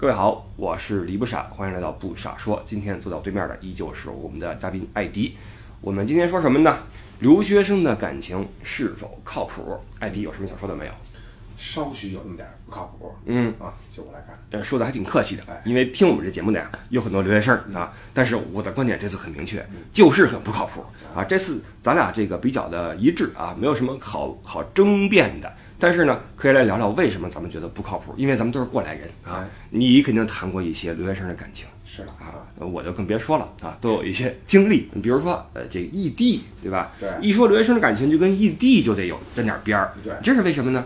各位好，我是李不傻，欢迎来到不傻说。今天坐到对面的依旧是我们的嘉宾艾迪。我们今天说什么呢？留学生的感情是否靠谱？艾迪有什么想说的没有？稍许有那么点儿不靠谱嗯，啊，就我来看，呃，说的还挺客气的哎，因为听我们这节目的呀，有很多留学生啊。但是我的观点这次很明确，就是很不靠谱啊。这次咱俩这个比较的一致啊，没有什么好好争辩的。但是呢，可以来聊聊为什么咱们觉得不靠谱，因为咱们都是过来人啊哎。你肯定谈过一些留学生的感情。是的啊，呃我就更别说了啊，都有一些经历。你比如说，呃，这异地，对吧？对一说留学生的感情，就跟异地就得有沾点边儿。对这是为什么呢？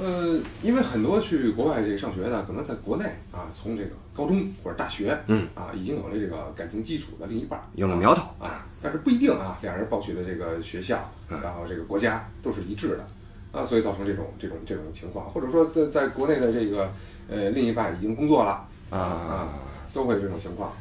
呃，因为很多去国外这个上学的，可能在国内啊，从这个高中或者大学，嗯啊，已经有了这个感情基础的另一半儿，有了苗头啊，但是不一定啊，两人报取的这个学校，嗯然后这个国家都是一致的。啊，所以造成这种这种这种情况，或者说在在国内的这个呃另一半已经工作了啊啊，都会有这种情况。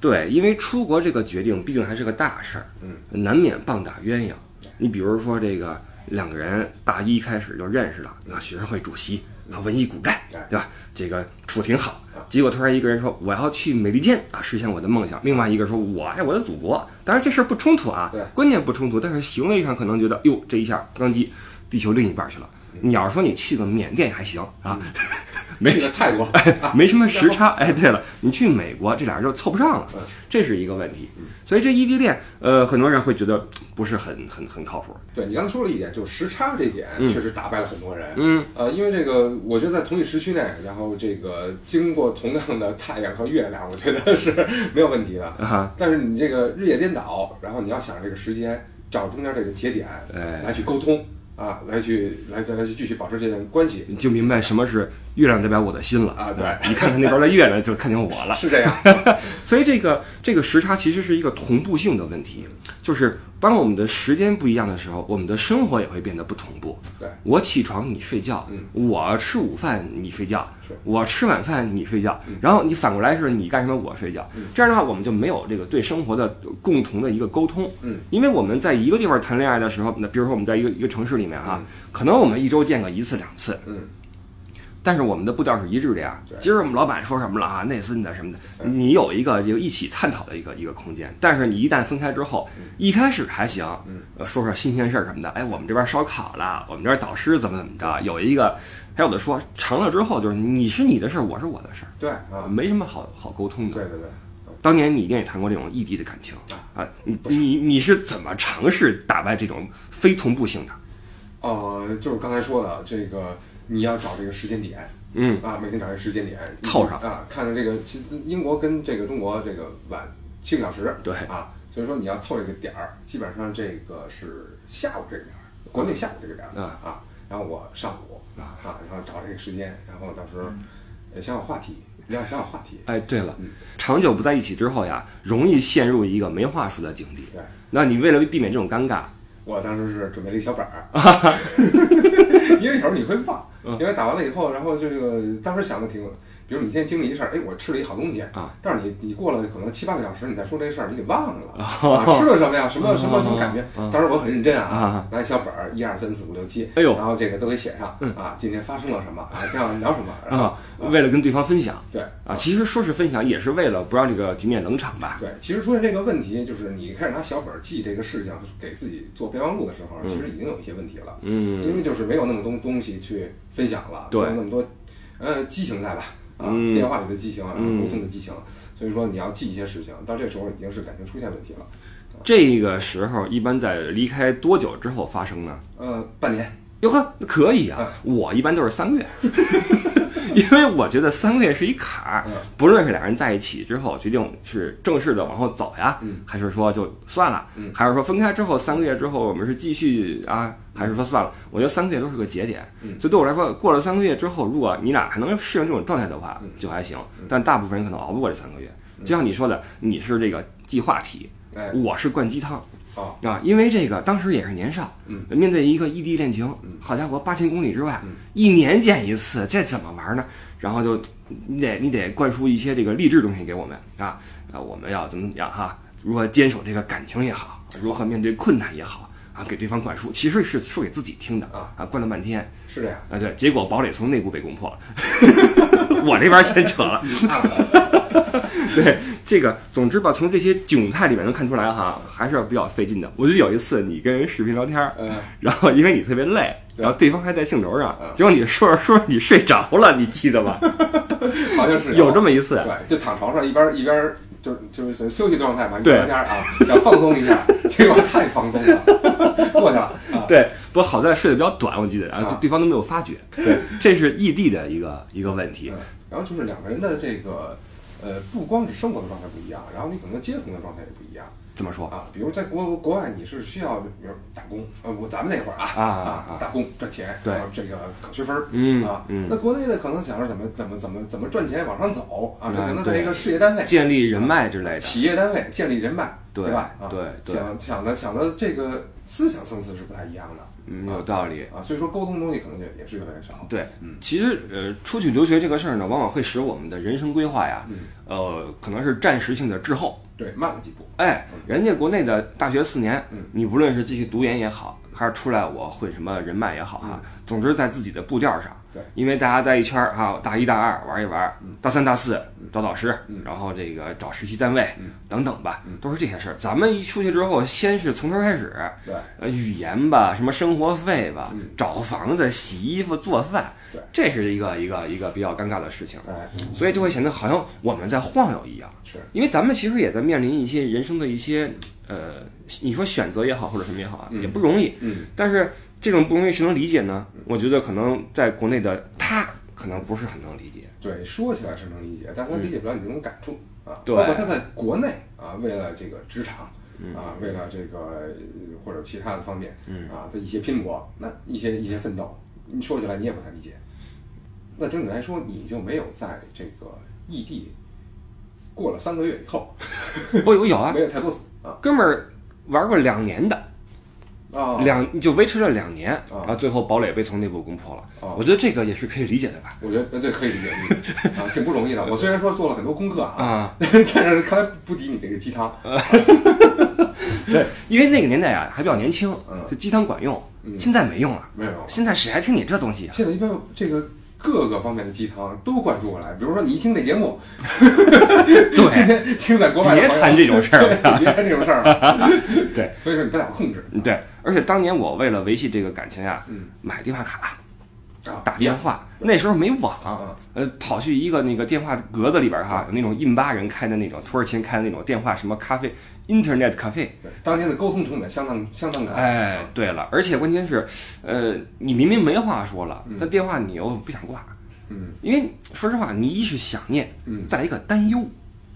对，因为出国这个决定毕竟还是个大事儿，嗯，难免棒打鸳鸯。你比如说这个两个人大一开始就认识了，那，学生会主席啊，文艺骨干哎，对吧？这个处挺好。结果突然一个人说我要去美利坚啊，实现我的梦想；另外一个说我爱我的祖国。当然这事儿不冲突啊对，观念不冲突，但是行为上可能觉得哟，这一下刚击地球另一半去了。你要是说你去个缅甸还行啊，没去了泰国，啊 没什么时差。哎，对了，你去美国，这俩人就凑不上了嗯，这是一个问题。所以这异地恋，呃，很多人会觉得不是很很很靠谱。对你刚才说了一点，就是时差这一点，嗯确实打败了很多人。嗯，呃，因为这个，我觉得在同一时区内，然后这个经过同样的太阳和月亮，我觉得是没有问题的。啊，但是你这个日夜颠倒，然后你要想这个时间，找中间这个节点哎来去沟通啊，来去来再来去继续保持这段关系，你就明白什么是月亮代表我的心了啊对你看看那边的月亮，就看见我了。是这样。所以这个这个时差其实是一个同步性的问题，就是当我们的时间不一样的时候，我们的生活也会变得不同步。对，我起床你睡觉，嗯我吃午饭你睡觉，我吃晚饭你睡觉，然后你反过来是你干什么我睡觉，嗯这样的话我们就没有这个对生活的共同的一个沟通。嗯，因为我们在一个地方谈恋爱的时候，那比如说我们在一个一个城市里面哈，可能我们一周见个一次两次，嗯，但是我们的步调是一致的呀对。今儿我们老板说什么了啊？那孙子什么的，你有一个就一起探讨的一个一个空间。但是你一旦分开之后，一开始还行，呃说说新鲜事儿什么的。哎，我们这边烧烤了，我们这儿导师怎么怎么着，有一个，还有的说成了之后就是你是你的事儿，我是我的事儿，对啊，没什么好好沟通的。对对对。当年你一定也谈过这种异地的感情啊，你你你是怎么尝试打败这种非同步性的？呃，就是刚才说的这个，你要找这个时间点，嗯。啊，每天找一个时间点凑上。啊，看看这个，其实英国跟这个中国这个晚七个小时，对。啊，所以说你要凑这个点儿，基本上这个是下午这个点儿，国内下午这个点儿啊。啊，然后我上午啊，然后找这个时间，然后到时候想想话题，你要想想话题，哎，对了嗯，长久不在一起之后呀，容易陷入一个没话说的境地。对。那你为了避免这种尴尬，我当时是准备了一小本儿，因为有时候你会忘，嗯因为打完了以后，然后这个当时想的挺，比如你今天经历一事儿，哎，我吃了一好东西啊，但是你你过了可能七八个小时，你再说这事儿，你给忘了哦啊，吃了什么呀？什么什么什么感觉啊？当时我很认真啊啊，拿一小本儿，一二三四五六七，哎呦然后这个都给写上啊，今天发生了什么啊，要聊什么，啊，为了跟对方分享对啊，其实说是分享，也是为了不让这个局面冷场吧。对，其实出现这个问题，就是你开始拿小本儿记这个事情，给自己做备忘录的时候，其实已经有一些问题了。嗯因嗯，为就是没有那么多东西去分享了，对没有那么多，呃，激情在吧？啊，嗯。电话里的激情，然后嗯。沟通的激情，所以说你要记一些事情，到这时候已经是感情出现问题了。这个时候一般在离开多久之后发生呢？呃，半年，哟呵，那可以啊，我一般都是三个月，因为我觉得三个月是一坎儿嗯，不论是俩人在一起之后决定是正式的往后走呀，嗯还是说就算了，嗯还是说分开之后三个月之后我们是继续啊，还是说算了？我觉得三个月都是个节点，嗯所以对我来说，过了三个月之后，如果你俩还能适应这种状态的话嗯，就还行，但大部分人可能熬不过这三个月。就像你说的，你是这个计划题，哎，我是灌鸡汤。哦，啊，因为这个当时也是年少，嗯面对一个异地恋情，好家伙，八千公里之外，嗯一年见一次，这怎么玩呢？然后就你得你得灌输一些这个励志东西给我们啊，啊，我们要怎么怎么样哈？如何坚守这个感情也好，如何面对困难也好啊，给对方灌输，其实是说给自己听的啊啊，灌了半天是这样。啊，对，结果堡垒从内部被攻破了，我这边先扯了。对这个，总之吧，从这些窘态里面能看出来哈，还是比较费劲的。我记得有一次你跟人视频聊天，嗯，然后因为你特别累，然后对方还在兴头上嗯，结果你说着说着你睡着了，你记得吗？好像是有这么一次，对，就躺床上一边一边就就是休息状态嘛，一对聊天啊，想放松一下，结果太放松了，过去了啊。对，不过好在睡得比较短，我记得，然后啊对方都没有发觉。对，这是异地的一个一个问题嗯。然后就是两个人的这个呃，不光是生活的状态不一样，然后你可能阶层的状态也不一样怎么说？啊。比如在国国外，你是需要比如打工，呃，我咱们那会儿啊啊啊啊打工赚钱，对这个考学分儿嗯啊。嗯那国内的可能想着怎么怎么怎么怎么赚钱往上走啊，可能在一个事业单位、建立人脉之类的。企业单位建立人脉，对吧？对想想的想的这个思想层次是不太一样的嗯，有道理。啊，所以说沟通东西可能也也是越来越少。对嗯，其实呃，出去留学这个事儿呢，往往会使我们的人生规划呀，嗯，呃，可能是暂时性的滞后。对，慢了几步。哎，人家国内的大学四年嗯，你不论是继续读研也好，还是出来我混什么人脉也好哈，总之在自己的步调上。嗯对，因为大家在一圈儿哈，大一大二玩一玩，大三大四找导师嗯，然后这个找实习单位嗯等等吧嗯，都是这些事儿。咱们一出去之后，先是从头开始，对，呃，语言吧，什么生活费吧嗯，找房子、洗衣服、做饭对，这是一个一个一个比较尴尬的事情，哎，所以就会显得好像我们在晃悠一样。是，因为咱们其实也在面临一些人生的一些呃，你说选择也好，或者什么也好啊，嗯也不容易。嗯，但是这种不容易谁能理解呢？我觉得可能在国内的他可能不是很能理解。对，说起来是能理解，但是他理解不了你这种感触啊。嗯对包括他在国内啊，为了这个职场嗯啊，为了这个呃或者其他的方面嗯啊的一些拼搏，那一些一些奋斗，你说起来你也不太理解。那整体来说，你就没有在这个异地过了三个月以后，我有有啊 没，有太多死啊哥们儿玩过两年的，啊两就维持了两年，啊然后最后堡垒被从内部攻破了。啊我觉得这个也是可以理解的吧？我觉得呃这可以理解啊，挺不容易的。我虽然说做了很多功课啊，啊，但是看来不敌你这个鸡汤。对，因为那个年代啊还比较年轻嗯，就鸡汤管用，嗯现在没用了。没有，现在谁还听你这东西啊？现在一般这个各个方面的鸡汤都灌输过来，比如说你一听这节目，对 今天听在国外别谈这种 事儿对别谈这种事儿了。对，所以说你不太好控制。对，而且当年我为了维系这个感情呀，嗯买电话卡。啊，打电话，那时候没网啊，呃，跑去一个那个电话格子里边哈，有那种印巴人开的那种土耳其人开的那种电话什么咖啡，Internet 咖啡。当年的沟通成本相当相当高。哎，对了，而且关键是，呃，你明明没话说了嗯，但电话你又不想挂，嗯。因为说实话，你一是想念，嗯，再一个担忧。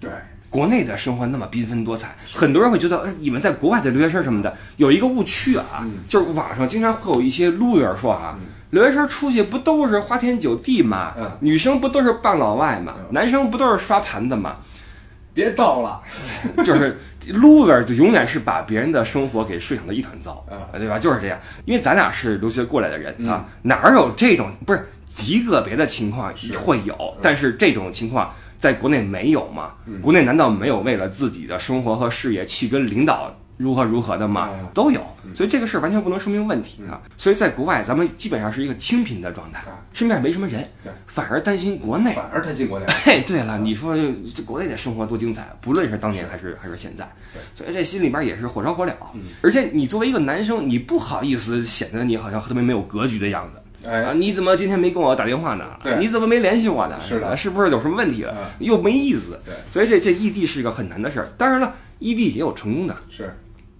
对，国内的生活那么缤纷多彩，很多人会觉得，哎，你们在国外的留学生什么的，有一个误区啊，嗯。就是网上经常会有一些 loser 说啊，嗯留学生出去不都是花天酒地吗？嗯女生不都是傍老外吗？嗯男生不都是刷盘子吗？别叨了。就是 loser 就永远是把别人的生活给睡成的一团糟，嗯对吧？就是这样，因为咱俩是留学过来的人嗯啊，哪儿有这种不是极个别的情况会有，但是这种情况在国内没有吗？嗯国内难道没有为了自己的生活和事业去跟领导如何如何的吗嗯？都有，所以这个事儿完全不能说明问题啊。所以在国外，咱们基本上是一个清贫的状态啊，身边没什么人，反而担心国内。反而担心国内。嘿，对了，你说这国内的生活多精彩，不论是当年还是还是现在，所以这心里边也是火烧火燎。嗯而且你作为一个男生，你不好意思显得你好像特别没有格局的样子。啊，哎，你怎么今天没跟我打电话呢？你怎么没联系我呢？是的啊是不是有什么问题了？嗯又没意思。对所以这这异地是一个很难的事儿。当然了，异地也有成功的，是，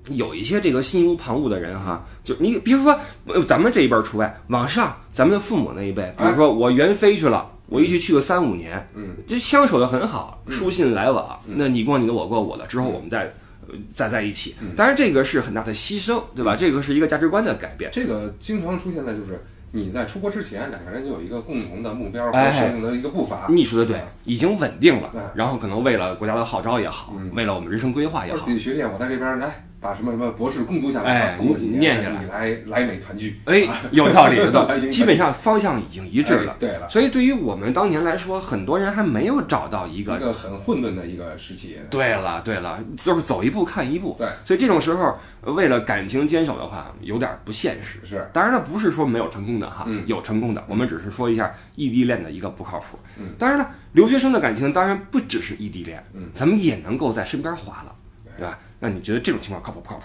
有一些这个心无旁骛的人哈，就你比如说，呃咱们这一辈儿除外，往上咱们父母那一辈，比如说我原飞去了，我一去去个三五年，嗯，就相守的很好，嗯。书信来往，嗯。那你过你的，我过我的，之后我们再。呃再在一起。嗯，当然这个是很大的牺牲，对吧？这个是一个价值观的改变。这个经常出现在就是你在出国之前，两个人就有一个共同的目标和设定的一个步伐。你说的对，已经稳定了嗯，然后可能为了国家的号召也好嗯，为了我们人生规划也好。自，己学业，我在这边来把什么什么博士攻读下来，哎过几年念下来你来来美团聚，哎啊，有道理，有道理，基本上方向已经一致了哎。对了，所以对于我们当年来说，很多人还没有找到一一个。很混沌的一个时期。对了，对了，就是走一步看一步。对，所以这种时候，呃为了感情坚守的话，有点不现实。是，当然了，不是说没有成功的哈，嗯有成功的，我们只是说一下异地恋的一个不靠谱。嗯，当然了，留学生的感情当然不只是异地恋，嗯，咱们也能够在身边划了，对对吧？那你觉得这种情况靠谱不靠谱？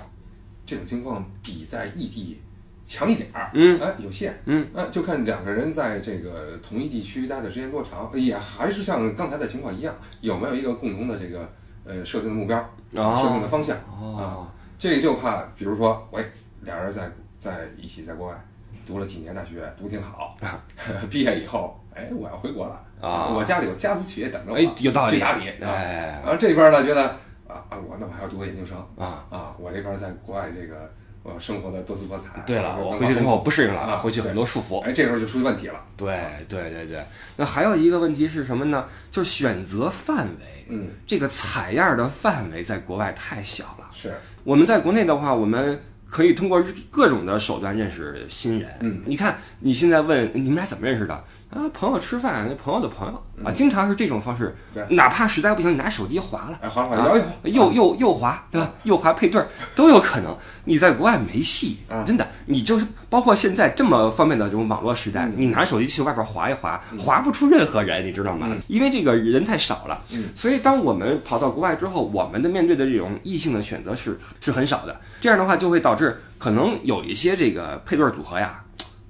这种情况比在异地强一点儿，嗯哎，有限，嗯，那就看两个人在这个同一地区待的时间多长，也还是像刚才的情况一样，有没有一个共同的这个呃设定的目标、哦设定的方向？哦，这就怕，比如说，喂，俩人在在一起在国外读了几年大学，读挺好，毕业以后，哎，我要回国了啊我家里有家族企业等着我，哎，有道理，去打理啊。哎，然后这边呢，觉得啊啊，我那我还要读个研究生啊啊，我这边在国外这个我生活的多姿多彩。对了，我回去之后不适应了，啊回去很多束缚。哎，这时候就出问题了。对对对对，那还有一个问题是什么呢？就是选择范围，嗯，这个采样的范围在国外太小了。是，我们在国内的话，我们可以通过各种的手段认识新人。嗯，你看你现在问你们俩怎么认识的啊？朋友吃饭，那朋友的朋友啊，经常是这种方式。哪怕实在不行，你拿手机划了。哎，划划啊摇一摇，右右右滑，对吧？右划配对儿都有可能。你在国外没戏啊，真的。你就是包括现在这么方便的这种网络时代嗯，你拿手机去外边划一划，划不出任何人，你知道吗嗯？因为这个人太少了嗯。所以当我们跑到国外之后，我们的面对的这种异性的选择是是很少的。这样的话就会导致可能有一些这个配对儿组合呀，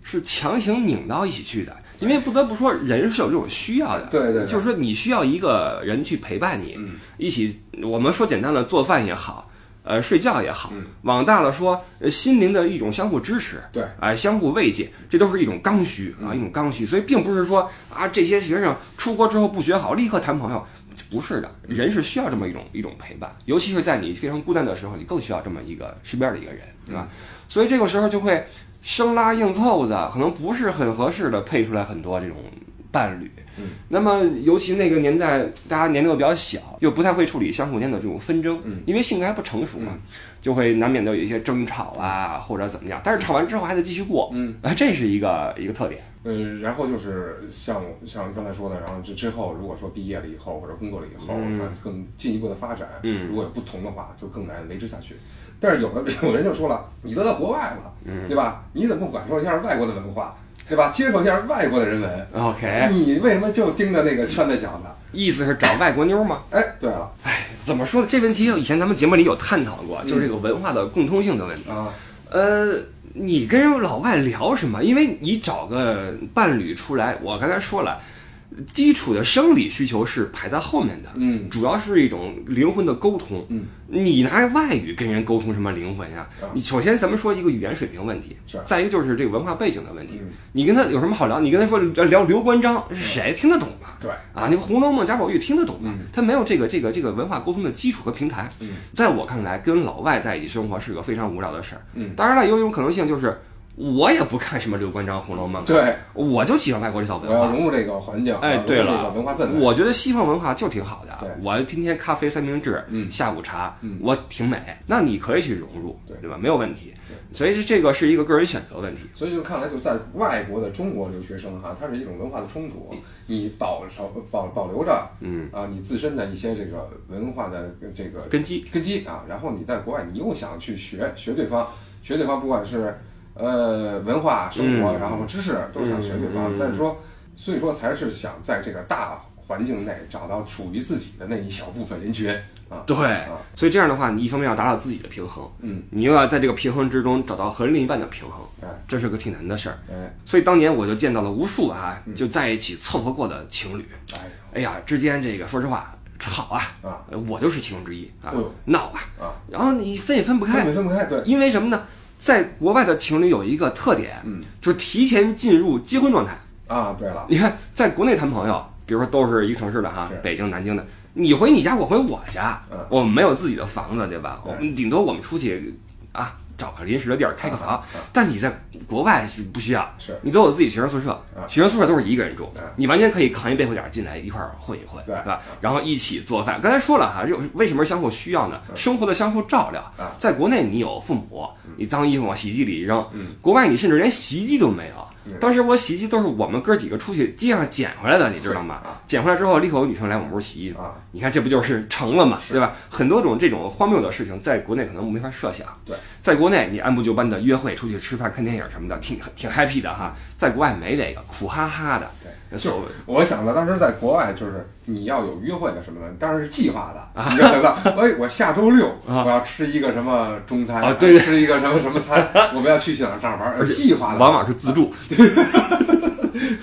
是强行拧到一起去的。因为不得不说，人是有这种需要的，对对对。就是说你需要一个人去陪伴你，嗯。一起，我们说简单的做饭也好，呃，睡觉也好嗯，往大了说，呃心灵的一种相互支持，对，哎、相互慰藉，这都是一种刚需啊，一种刚需。所以并不是说啊，这些学生出国之后不学好，立刻谈朋友，不是的，人是需要这么一种一种陪伴，尤其是在你非常孤单的时候，你更需要这么一个身边的一个人，对吧？所以这个时候就会生拉硬凑的，可能不是很合适的配出来很多这种伴侣。嗯，那么尤其那个年代，大家年龄又比较小，又不太会处理相互间的这种纷争，嗯因为性格还不成熟嘛，就会难免的有一些争吵啊，或者怎么样。但是吵完之后还得继续过，嗯，啊，这是一个一个特点。嗯，然后就是像像刚才说的，然后之之后，如果说毕业了以后或者工作了以后，嗯那更进一步的发展，嗯如果有不同的话，就更难维持下去。但是有的有人就说了，你都到国外了，嗯对吧？你怎么不感受一下外国的文化，对吧？接受一下外国的人文？OK，你为什么就盯着那个圈子小子？意思是找外国妞吗？哎，对了哎怎么说呢？这问题以前咱们节目里有探讨过，就是这个文化的共通性的问题。啊，呃，你跟老外聊什么？因为你找个伴侣出来，我刚才说了，基础的生理需求是排在后面的，嗯主要是一种灵魂的沟通。嗯，你拿外语跟人沟通什么灵魂呀啊？你首先咱们说一个语言水平问题，再一个就是这个文化背景的问题嗯。你跟他有什么好聊？你跟他说聊刘关张是，谁听得懂吗？对，啊，你《红楼梦》贾宝玉听得懂吗嗯？他没有这个这个这个文化沟通的基础和平台。嗯在我看来，跟老外在一起生活是个非常无聊的事儿。嗯当然了，有一种可能性就是，我也不看什么刘关张《红楼梦》，对，我就喜欢外国这套文化我要。融入这个环境，哎，对了文化氛围，我觉得西方文化就挺好的对。我天天咖啡三明治，嗯下午茶，嗯我挺美。那你可以去融入，对对吧？没有问题。所以这个是一个个人选择问题。所以就看来，就在外国的中国留学生哈，它是一种文化的冲突。你保守保保留着嗯，啊，你自身的一些这个文化的这个根基。根基啊，然后你在国外，你又想去学学对方，学对方，不管是呃文化、生活，嗯。然后知识，都想学对方。但是说，所以说才是想在这个大环境内找到属于自己的那一小部分人群啊。对啊，所以这样的话，你一方面要达到自己的平衡，嗯，你又要在这个平衡之中找到和另一半的平衡，哎。这是个挺难的事儿。哎。所以当年我就见到了无数啊，就在一起凑合过的情侣。哎哎呀，之间这个说实话吵啊，啊。呃我就是其中之一啊闹啊，啊，然后你分也分不分开，不分不开，对，因为什么呢？在国外的情侣有一个特点，嗯。就是提前进入结婚状态。啊，对了，你看，在国内谈朋友，比如说都是一个城市的哈，北京、南京的，你回你家，我回我家，嗯。我们没有自己的房子，对吧？我们顶多我们出去啊找个临时的地儿开个房啊，但你在国外是不需要，是你都有自己学生宿舍，学生宿舍都是一个人住啊，你完全可以扛一背负点进来一块儿混一混，对吧？然后一起做饭。刚才说了哈，就为什么相互需要呢？生活的相互照料啊。在国内你有父母，你脏衣服往洗衣机里一扔嗯，国外你甚至连洗衣机都没有。当时我洗衣机都是我们哥几个出去街上捡回来的，你知道吗啊？捡回来之后，立刻有女生来我们屋洗衣服啊。你看这不就是成了嘛，对吧？很多种这种荒谬的事情，在国内可能没法设想。对，在国内你按部就班的约会、出去吃饭、看电影什么的，挺挺 happy 的哈。在国外没这个，苦哈哈的。对，所就我想到当时在国外，就是你要有约会的什么的，当然是计划的。你就想到，哎，我下周六啊我要吃一个什么中餐，啊对对吃一个什么什么餐，我们要去哪儿哪儿玩，而且计划的，往往是自助。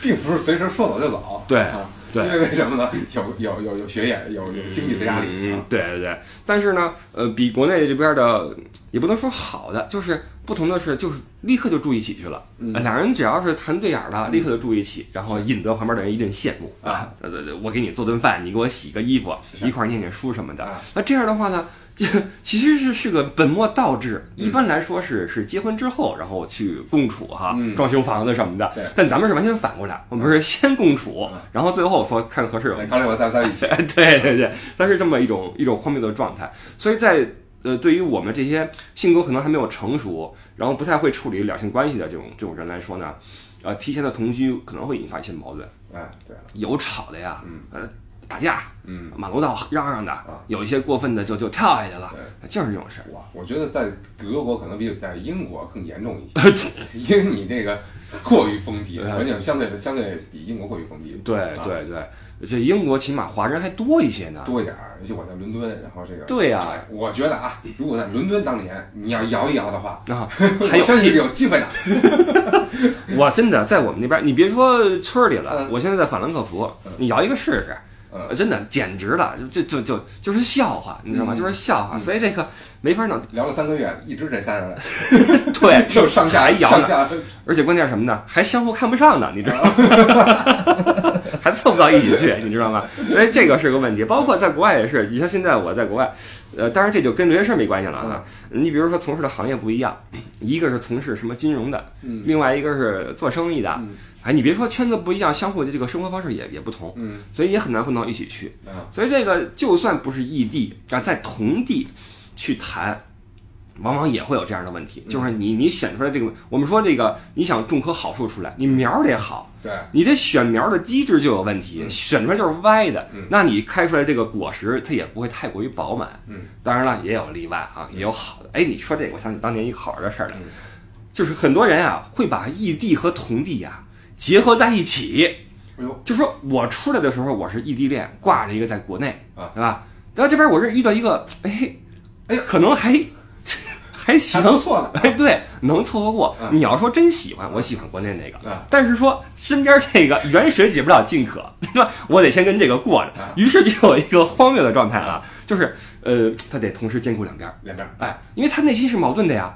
并不是随时说走就走。对啊，对因为为什么呢？有有有有学业，有有经济的压力。对对对。但是呢，呃，比国内这边的也不能说好的，就是不同的是，就是立刻就住一起去了。两人只要是谈对眼儿了，立刻就住一起，然后引得旁边的人一阵羡慕啊。呃，呃我给你做顿饭，你给我洗个衣服，一块儿念念书什么的啊。那这样的话呢？这其实是是个本末倒置，嗯一般来说是是结婚之后，然后去共处哈，嗯装修房子什么的。但咱们是完全反过来，我们是先共处嗯，然后最后说看合适，哎刚才我在在一起，对对对，它是这么一种一种荒谬的状态。所以在呃，对于我们这些性格可能还没有成熟，然后不太会处理两性关系的这种这种人来说呢，呃，提前的同居可能会引发一些矛盾，哎，对了，有吵的呀，嗯呃，打架，嗯，马路道嚷嚷的啊，有一些过分的就就跳下去了，就是这种事儿。我我觉得在德国可能比在英国更严重一些，因为你这个过于封闭，对环境相对相对比英国过于封闭，对啊对对，这英国起码华人还多一些呢。多一点儿。而且我在伦敦，然后这个，对呀哎我觉得啊，如果在伦敦当年你要摇一摇的话，啊，还有信是有机会的。我真的在我们那边，你别说村里了嗯，我现在在法兰克福，你摇一个试试。真的简直了，就就就就是笑话，你知道吗？嗯就是笑话，嗯所以这个没法弄。聊了三个月，一直这三人，对，就上下还摇下而且关键是什么呢？还相互看不上呢，你知道吗？还凑不到一起去，你知道吗？所以这个是个问题。包括在国外也是，你像现在我在国外，呃，当然这就跟留学生没关系了啊。你比如说从事的行业不一样，一个是从事什么金融的，嗯另外一个是做生意的。嗯哎，你别说圈子不一样，相互的这个生活方式也也不同，嗯所以也很难混到一起去。啊所以这个就算不是异地啊，在同地去谈，往往也会有这样的问题，就是你你选出来这个，我们说这个你想种棵好树出来，你苗儿得好，对，你这选苗的机制就有问题，选出来就是歪的嗯，那你开出来这个果实它也不会太过于饱满。嗯，当然了，也有例外啊，也有好的。哎，你说这个，我想起当年一个好玩的事儿来嗯，就是很多人啊会把异地和同地呀结合在一起。哎呦，就说我出来的时候我是异地恋，挂着一个在国内，啊对吧？然后这边我是遇到一个，哎，哎可能还还行错呢。哎，对，能凑合过啊。你要说真喜欢，我喜欢国内那个啊，但是说身边这个远水解不了近渴，对吧？我得先跟这个过着啊。于是就有一个荒谬的状态啊，就是呃，他得同时兼顾两边，两边儿，哎，因为他内心是矛盾的呀。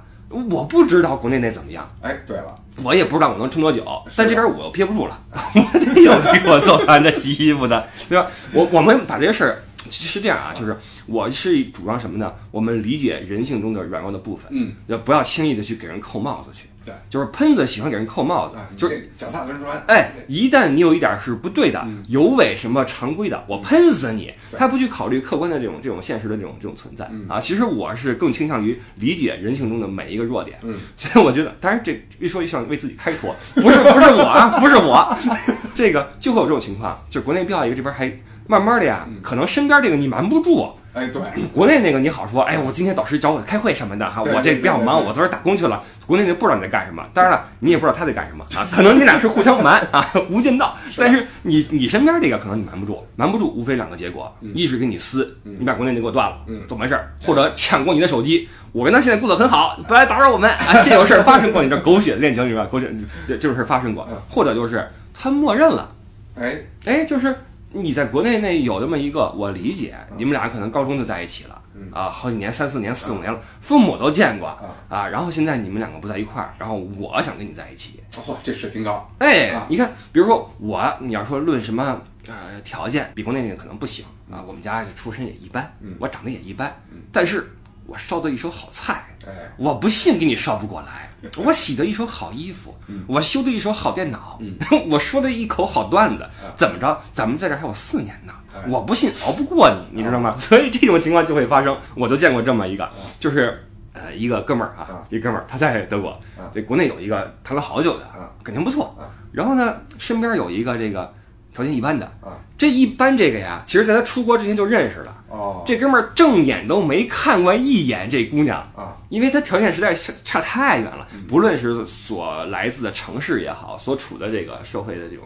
我不知道国内那怎么样，哎，对了，我也不知道我能撑多久，是但这边我又憋不住了，我得有给我做饭的、洗衣服的，对吧？我我们把这些事儿其实是这样啊，就是我是主张什么呢？我们理解人性中的软弱的部分，嗯，要不要轻易的去给人扣帽子去？对，就是喷子喜欢给人扣帽子就是脚踏轮船，哎，一旦你有一点是不对的嗯，有违什么常规的，我喷死你！他不去考虑客观的这种这种现实的这种这种存在嗯啊。其实我是更倾向于理解人性中的每一个弱点。嗯，所以我觉得，当然这一说一想为自己开脱，不是不是我啊，不是我，这个就会有这种情况，就国内标一个，这边还慢慢的呀嗯，可能身边这个你瞒不住。哎，对，国内那个你好说，哎，我今天导师找我开会什么的哈，我这比较忙，我昨儿打工去了。国内那不知道你在干什么，当然了，你也不知道他在干什么 啊，可能你俩是互相瞒 啊，无间道。但是你你身边这个可能你瞒不住，瞒不住，无非两个结果，一是跟你撕，嗯你把国内那给我断了，嗯怎么回事儿？或者抢过你的手机，我跟他现在过得很好，不来打扰我们啊，这种事儿发生过，你这狗血的恋情是吧？狗血这这种事儿发生过嗯，或者就是他默认了。哎，哎，就是你在国内那有这么一个，我理解，你们俩可能高中就在一起了，嗯啊，好几年，三四年、四五年了，父母都见过啊啊，然后现在你们两个不在一块儿，然后我想跟你在一起，嚯，这水平高，哎啊，你看，比如说我，你要说论什么呃条件，比国内那个可能不行啊，我们家出身也一般嗯，我长得也一般嗯，但是我烧的一手好菜，哎，我不信给你烧不过来。我洗的一手好衣服，我修的一手好电脑，我说的一口好段子，怎么着？咱们在这还有四年呢，我不信熬不过你，你知道吗？所以这种情况就会发生。我就见过这么一个，就是呃一个哥们儿啊啊，一哥们儿他在德国啊，这国内有一个谈了好久的啊，感情不错。啊，然后呢身边有一个这个条件一般的啊，这一般这个呀，其实在他出国之前就认识了。哦，这哥们儿正眼都没看过一眼这姑娘，啊，因为他条件实在是差太远了，不论是所来自的城市也好，所处的这个社会的这种，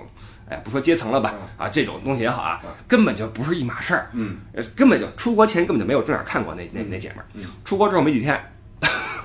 哎，不说阶层了吧，啊，这种东西也好啊，根本就不是一码事儿，嗯，呃根本就出国前根本就没有正眼看过那那那姐们儿，出国之后没几天，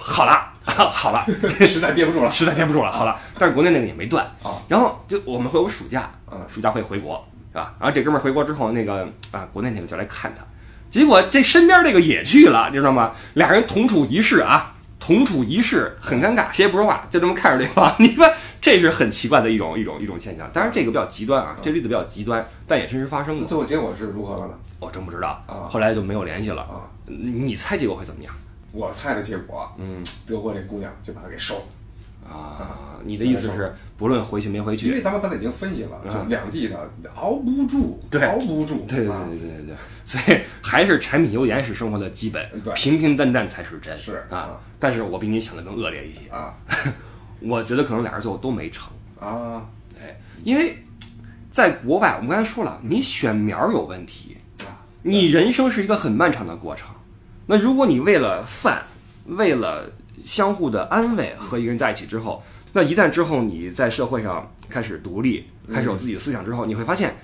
好了，好了，实在憋不住了，实在憋不住了，好了，但是国内那个也没断啊，然后就我们会有暑假嗯，暑假会回国，是吧？然后这哥们儿回国之后，那个啊，国内那个就来看他，结果这身边这个也去了，你知道吗？俩人同处一室啊，同处一室，很尴尬，谁也不说话，就这么看着对方。你说这是很奇怪的一种一种一种现象。当然这个比较极端啊，这例子比较极端，但也真实发生的。最后结果是如何了呢？我真不知道啊后来就没有联系了。啊，你猜结果会怎么样？我猜的结果，嗯。德国这姑娘就把他给收了，啊，你的意思是不论回去没回去？因？为咱们刚才已经分析了，啊。就两地的熬不住，对。熬不住，对对啊。对对对。对，所以还是柴米油盐是生活的基本对，平平淡淡才是真。是啊。啊，但是我比你想的更恶劣一些，啊。我觉得可能俩人最后都没成。啊，哎，因为在国外，我们刚才说了，你选苗有问题，啊。你人生是一个很漫长的过程。那如果你为了饭，为了相互的安慰和一个人在一起之后，那一旦之后你在社会上开始独立，开始有自己的思想之后，你会发现，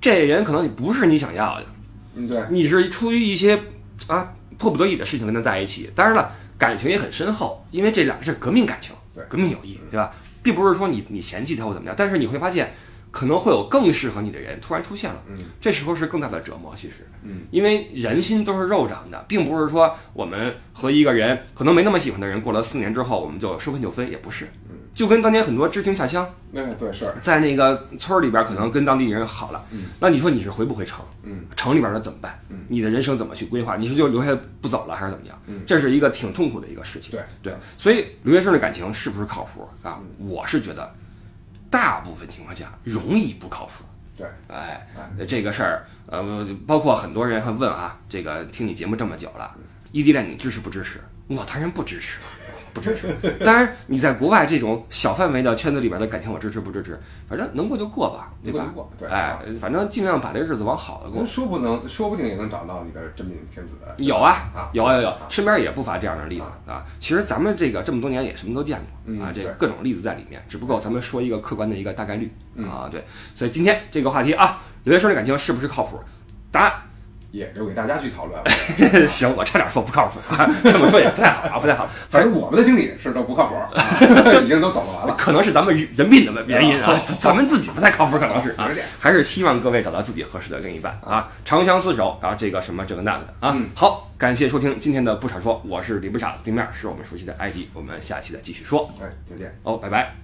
这人可能你不是你想要的，嗯对，你是出于一些啊迫不得已的事情跟他在一起。当然了，感情也很深厚，因为这俩是革命感情对，革命友谊，对吧？并不是说你你嫌弃他或怎么样，但是你会发现，可能会有更适合你的人突然出现了。嗯这时候是更大的折磨，其实，嗯，因为人心都是肉长的，并不是说我们和一个人可能没那么喜欢的人过了四年之后，我们就说分就分，也不是。嗯就跟当年很多知青下乡，那对是，在那个村儿里边，可能跟当地人好了，嗯那你说你是回不回城？嗯城里边的怎么办？嗯你的人生怎么去规划？你是就留下不走了，还是怎么样？嗯这是一个挺痛苦的一个事情。对对，所以留学生的感情是不是靠谱啊？我是觉得，大部分情况下容易不靠谱。对，哎，这个事儿，呃，包括很多人还问啊，这个听你节目这么久了，异地恋你支持不支持？我当然不支持，不支持。当然，你在国外这种小范围的圈子里边的感情，我支持不支持？反正能过就过吧，对吧能过就过？对哎，反正尽量把这日子往好的过人。说不能，说不定也能找到你的真命天子。有啊啊，有啊有有，身边也不乏这样的例子啊。其实咱们这个这么多年也什么都见过嗯啊，这个各种例子在里面，只不过咱们说一个客观的一个大概率嗯啊。对，所以今天这个话题啊，留学生的感情是不是靠谱？答案也留给大家去讨论。行，我差点说不靠谱，啊，这么说也不太好啊，不太好。反正我们的经理是都不靠谱，啊已经都抖了完了。可能是咱们人品的原因啊啊，咱们自己不太靠谱，可能是啊，还是希望各位找到自己合适的另一半啊，长相厮守，然后这个什么这个那个的啊嗯。好，感谢收听今天的不傻说，我是李不傻，对面是我们熟悉的艾迪，我们下期再继续说哎，再见。哦，拜拜。